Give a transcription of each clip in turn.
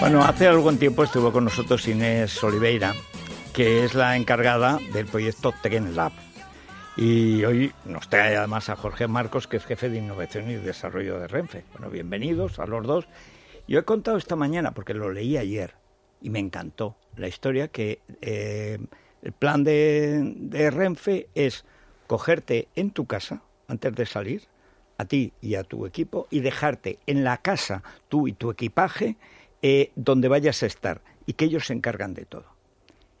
Bueno, hace algún tiempo estuvo con nosotros Inés Oliveira, que es la encargada del proyecto Tren Lab. Y hoy nos trae además a Jorge Marcos, que es jefe de innovación y desarrollo de Renfe. Bueno, bienvenidos a los dos. Yo he contado esta mañana, porque lo leí ayer, y me encantó la historia, que eh, el plan de, de Renfe es cogerte en tu casa antes de salir, a ti y a tu equipo, y dejarte en la casa, tú y tu equipaje, eh, donde vayas a estar, y que ellos se encargan de todo.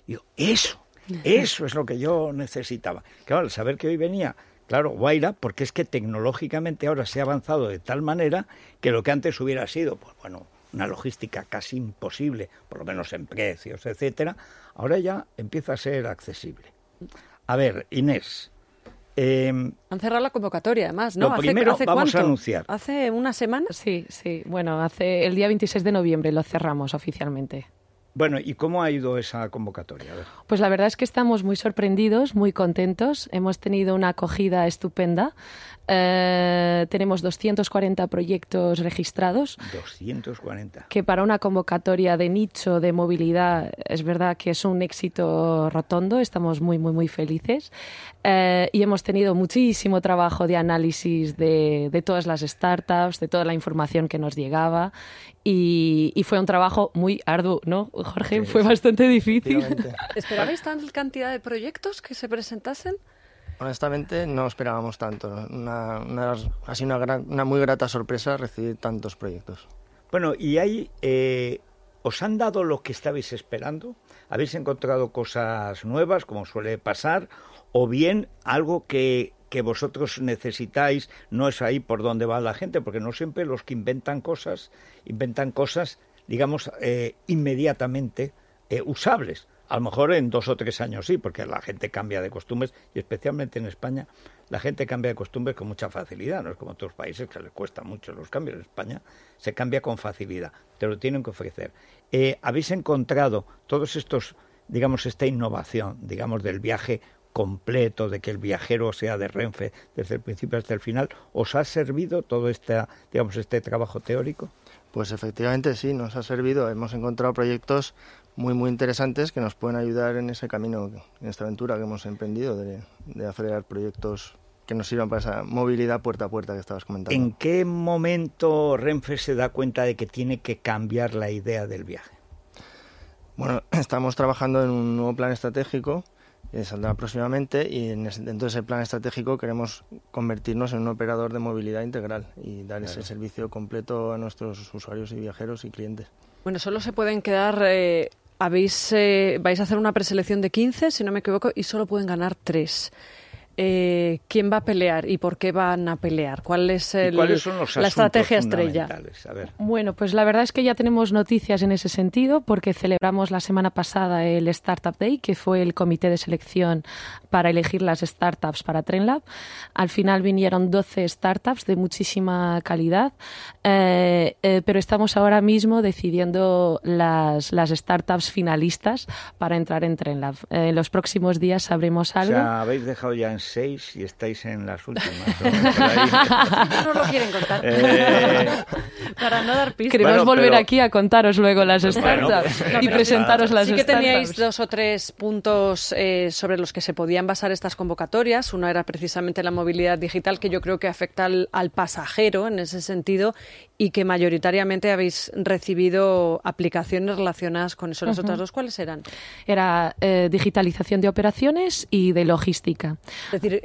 Digo, eso, eso es lo que yo necesitaba. Claro, al saber que hoy venía, claro, Guaira, porque es que tecnológicamente ahora se ha avanzado de tal manera que lo que antes hubiera sido, pues bueno, una logística casi imposible, por lo menos en precios, etcétera, ahora ya empieza a ser accesible. A ver, Inés, eh, Han cerrado la convocatoria, además, ¿no? Lo primero vamos a cuánto? anunciar. ¿Hace una semana? Sí, sí. Bueno, hace el día 26 de noviembre lo cerramos oficialmente. Bueno, ¿y cómo ha ido esa convocatoria? A ver. Pues la verdad es que estamos muy sorprendidos, muy contentos. Hemos tenido una acogida estupenda. Eh, tenemos 240 proyectos registrados, 240. que para una convocatoria de nicho de movilidad es verdad que es un éxito rotondo. Estamos muy, muy, muy felices. Eh, y hemos tenido muchísimo trabajo de análisis de, de todas las startups, de toda la información que nos llegaba. Y, y fue un trabajo muy arduo, ¿no, Jorge? Sí, fue sí, bastante difícil. ¿Esperabais tal cantidad de proyectos que se presentasen? Honestamente, no esperábamos tanto. Una, una- ha sido una, gran- una muy grata sorpresa recibir tantos proyectos. Bueno, ¿y ahí eh, os han dado lo que estabais esperando? ¿Habéis encontrado cosas nuevas, como suele pasar? ¿O bien algo que, que vosotros necesitáis no es ahí por donde va la gente? Porque no siempre los que inventan cosas, inventan cosas, digamos, eh, inmediatamente eh, usables. A lo mejor en dos o tres años sí, porque la gente cambia de costumbres y especialmente en España la gente cambia de costumbres con mucha facilidad. No es como otros países que les cuesta mucho los cambios. En España se cambia con facilidad. Te lo tienen que ofrecer. Eh, ¿Habéis encontrado todos estos, digamos, esta innovación, digamos, del viaje completo, de que el viajero sea de Renfe desde el principio hasta el final? ¿Os ha servido todo este, digamos, este trabajo teórico? Pues efectivamente sí, nos ha servido. Hemos encontrado proyectos muy, muy interesantes que nos pueden ayudar en ese camino, en esta aventura que hemos emprendido de, de acelerar proyectos que nos sirvan para esa movilidad puerta a puerta que estabas comentando. ¿En qué momento Renfe se da cuenta de que tiene que cambiar la idea del viaje? Bueno, estamos trabajando en un nuevo plan estratégico que saldrá próximamente y en ese- dentro de ese plan estratégico queremos convertirnos en un operador de movilidad integral y dar ese servicio completo a nuestros usuarios y viajeros y clientes. Bueno, solo se pueden quedar... eh, habéis, eh, vais a hacer una preselección de 15, si no me equivoco, y solo pueden ganar 3. ¿Quién va a pelear y por qué van a pelear? ¿Cuál es ¿Y el- cuáles son los la estrategia estrella? A ver. Bueno, pues la verdad es que ya tenemos noticias en ese sentido porque celebramos la semana pasada el Startup Day, que fue el comité de selección para elegir las startups para TrendLab. Al final vinieron 12 startups de muchísima calidad, eh, eh, pero estamos ahora mismo decidiendo las, las startups finalistas para entrar en TrendLab. Eh, en los próximos días sabremos O algo. sea, habéis dejado ya en seis y estáis en las últimas. ¿no? Lo quieren contar. Eh, Para no dar pistas. Queremos Bueno, volver pero- aquí a contaros luego las Bueno, startups pues- y presentaros las sí que startups. teníais dos o tres puntos eh, sobre los que se podían basar estas convocatorias. Uno era precisamente la movilidad digital, que yo creo que afecta al, al pasajero en ese sentido y que mayoritariamente habéis recibido aplicaciones relacionadas con eso. ¿Las otras dos cuáles eran? Era eh, digitalización de operaciones y de logística.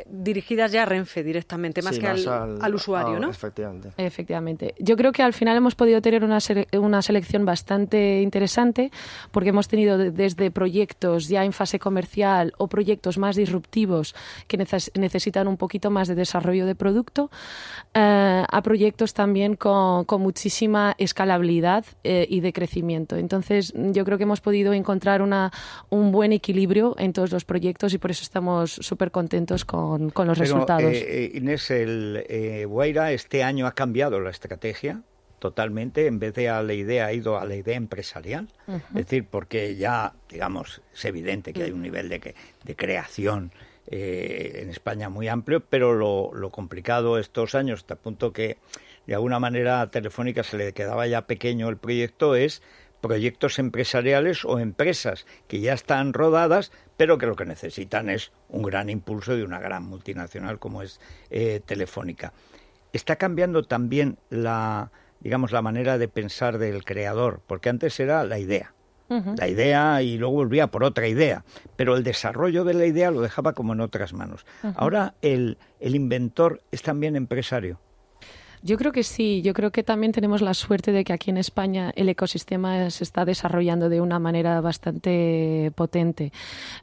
Dirigidas ya a Renfe directamente, más Sí, que al, al usuario, ¿no? Efectivamente. Efectivamente. Yo creo que al final hemos podido tener una, sele- una selección bastante interesante porque hemos tenido de- desde proyectos ya en fase comercial o proyectos más disruptivos que neces- necesitan un poquito más de desarrollo de producto eh, a proyectos también con, con muchísima escalabilidad eh, y de crecimiento. Entonces, yo creo que hemos podido encontrar una, un buen equilibrio en todos los proyectos y por eso estamos súper contentos con, con los Pero, resultados. eh, eh, Inés, el eh, Guaira este año ha cambiado la estrategia totalmente, en vez de a la idea ha ido a la idea empresarial, es decir, porque ya, digamos, es evidente que hay un nivel de, que- de creación eh, en España muy amplio, pero lo, lo complicado estos años, hasta el punto que de alguna manera a Telefónica se le quedaba ya pequeño el proyecto, es proyectos empresariales o empresas que ya están rodadas, pero que lo que necesitan es un gran impulso de una gran multinacional como es eh, Telefónica. Está cambiando también la, digamos, la manera de pensar del creador, porque antes era la idea. La idea y luego volvía por otra idea, pero el desarrollo de la idea lo dejaba como en otras manos. Ahora el, el inventor es también empresario. Yo creo que sí, yo creo que también tenemos la suerte de que aquí en España el ecosistema se está desarrollando de una manera bastante potente.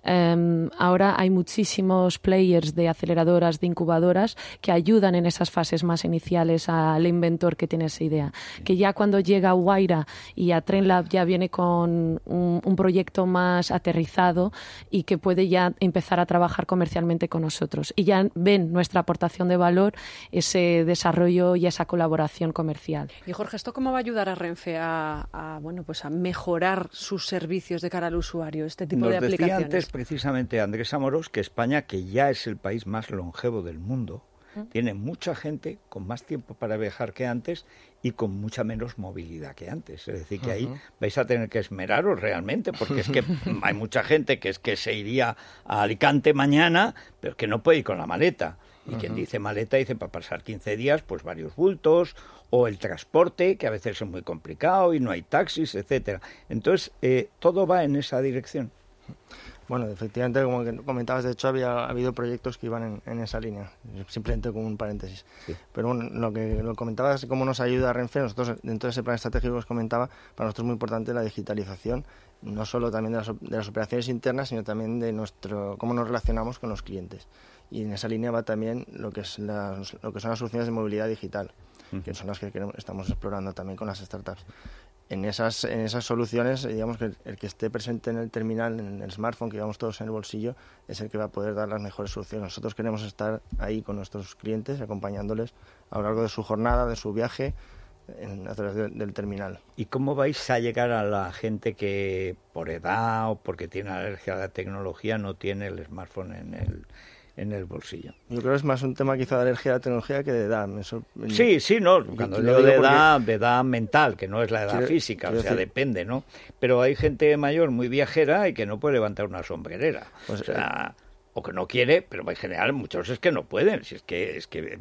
Em, ahora hay muchísimos players de aceleradoras, de incubadoras, que ayudan en esas fases más iniciales al inventor que tiene esa idea. Que ya cuando llega a Waira y a TrendLab ya viene con un, un proyecto más aterrizado y que puede ya empezar a trabajar comercialmente con nosotros. Y ya ven nuestra aportación de valor, ese desarrollo y esa colaboración comercial. Y Jorge, ¿esto cómo va a ayudar a Renfe a, a, bueno, pues a mejorar sus servicios de cara al usuario, este tipo Nos de decía aplicaciones? antes precisamente Andrés Amorós que España, que ya es el país más longevo del mundo, tiene mucha gente con más tiempo para viajar que antes y con mucha menos movilidad que antes. Es decir, que ahí vais a tener que esmeraros realmente, porque es que hay mucha gente que es que se iría a Alicante mañana, pero que no puede ir con la maleta. Y quien dice maleta dice para pasar 15 días, pues varios bultos, o el transporte, que a veces es muy complicado y no hay taxis, etcétera. Entonces, eh, todo va en esa dirección. Bueno, efectivamente, como comentabas, de hecho, había habido proyectos que iban en, en esa línea, simplemente como un paréntesis. Sí. Pero bueno, lo que lo comentabas, cómo nos ayuda Renfe, nosotros dentro de ese plan estratégico que os comentaba, para nosotros es muy importante la digitalización, no solo también de las, de las operaciones internas, sino también de nuestro cómo nos relacionamos con los clientes. Y en esa línea va también lo que, es lo que son las soluciones de movilidad digital, que son las que queremos- estamos explorando también con las startups en esas, en esas soluciones, eh, digamos que el, el que esté presente en el terminal, en el smartphone que llevamos todos en el bolsillo, es el que va a poder dar las mejores soluciones. Nosotros queremos estar ahí con nuestros clientes, acompañándoles a lo largo de su jornada, de su viaje, en- a través de- del terminal. ¿Y cómo vais a llegar a la gente que por edad o porque tiene alergia a la tecnología no tiene el smartphone en el, en el bolsillo? Yo creo que es más un tema quizá de alergia a la tecnología que de edad. Sí, sí, no, cuando digo de porque- edad, de edad mental, que no es la edad Quiero- física, o sea, decir- depende, ¿no? Pero hay gente mayor muy viajera y que no puede levantar una sombrerera. Pues, o sea, o que no quiere, pero en general muchos es que no pueden. Si es que es que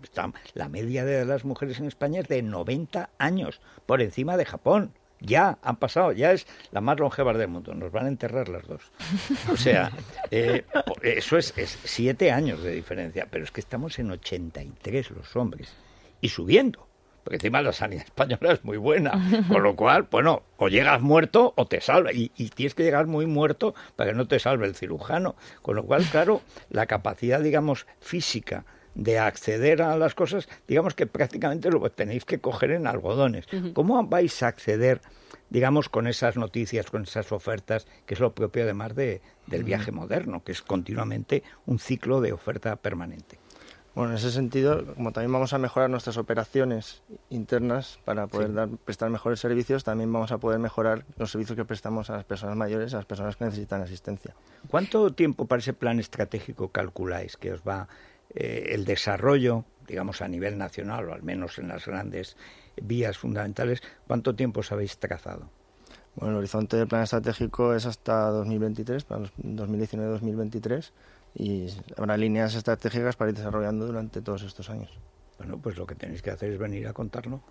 la media de las mujeres en España es de 90 años, por encima de Japón. Ya han pasado, ya es la más longeva del mundo. Nos van a enterrar las dos. O sea, eh, eso es, es siete años de diferencia, pero es que estamos en 83 los hombres y subiendo. Porque encima la sanidad española es muy buena. Con lo cual, bueno, o llegas muerto o te salva. Y, y tienes que llegar muy muerto para que no te salve el cirujano. Con lo cual, claro, la capacidad, digamos, física de acceder a las cosas, digamos que prácticamente lo tenéis que coger en algodones. ¿Cómo vais a acceder, digamos, con esas noticias, con esas ofertas, que es lo propio además de, del viaje moderno, que es continuamente un ciclo de oferta permanente? Bueno, en ese sentido, como también vamos a mejorar nuestras operaciones internas para poder Sí. dar, prestar mejores servicios, también vamos a poder mejorar los servicios que prestamos a las personas mayores, a las personas que necesitan asistencia. ¿Cuánto tiempo para ese plan estratégico calculáis que os va eh, el desarrollo, digamos, a nivel nacional, o al menos en las grandes vías fundamentales? ¿Cuánto tiempo os habéis trazado? Bueno, el horizonte del plan estratégico es hasta 2023, para los 2019-2023, y habrá líneas estratégicas para ir desarrollando durante todos estos años. Bueno, pues lo que tenéis que hacer es venir a contarlo.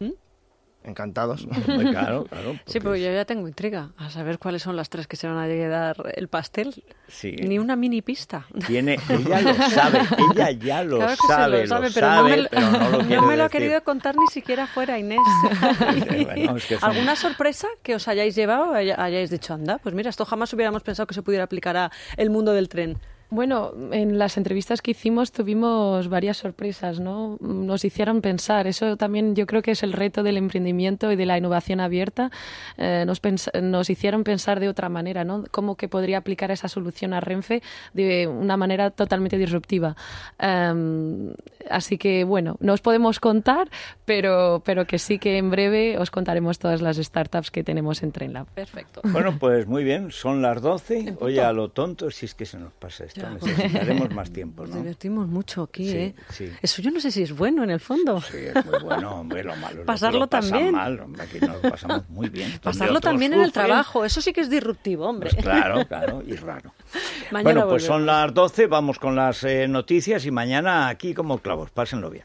Encantados. Claro, claro. Sí, porque pues es- yo ya tengo intriga a saber cuáles son las tres que se van a llegar el pastel. sí. Ni una mini pista. Tiene, ella lo sabe, ella ya lo Claro sabe, lo sabe, lo pero sabe, no me, lo- pero no lo no me lo ha querido contar ni siquiera fuera, Inés. Bueno, es que son- ¿Alguna sorpresa que os hayáis llevado? Hayáis dicho, anda, pues mira, esto jamás hubiéramos pensado que se pudiera aplicar a el mundo del tren. Bueno, en las entrevistas que hicimos tuvimos varias sorpresas, ¿no? Nos hicieron pensar. Eso también yo creo que es el reto del emprendimiento y de la innovación abierta. Eh, nos, nos hicieron pensar de otra manera, ¿no? Cómo que podría aplicar esa solución a Renfe de una manera totalmente disruptiva. Um, así que, bueno, no os podemos contar, pero, pero que sí que en breve os contaremos todas las startups que tenemos en TrainLab. Perfecto. Bueno, pues muy bien, son las 12. Oye, a lo tonto, si es que se nos pasa esto necesitaremos más tiempo, Nos ¿no? divertimos mucho aquí, Sí, ¿eh? sí. Eso yo no sé si es bueno en el fondo. Sí, es muy bueno, hombre, lo malo es lo que Pasarlo lo también. mal, hombre, aquí nos lo pasamos muy bien. Pasarlo también en el sufren, trabajo, eso sí que es disruptivo, hombre. Pues claro, claro, y raro. Mañana bueno, pues son volvemos. las 12, vamos con las eh, noticias y mañana aquí como clavos, pásenlo bien.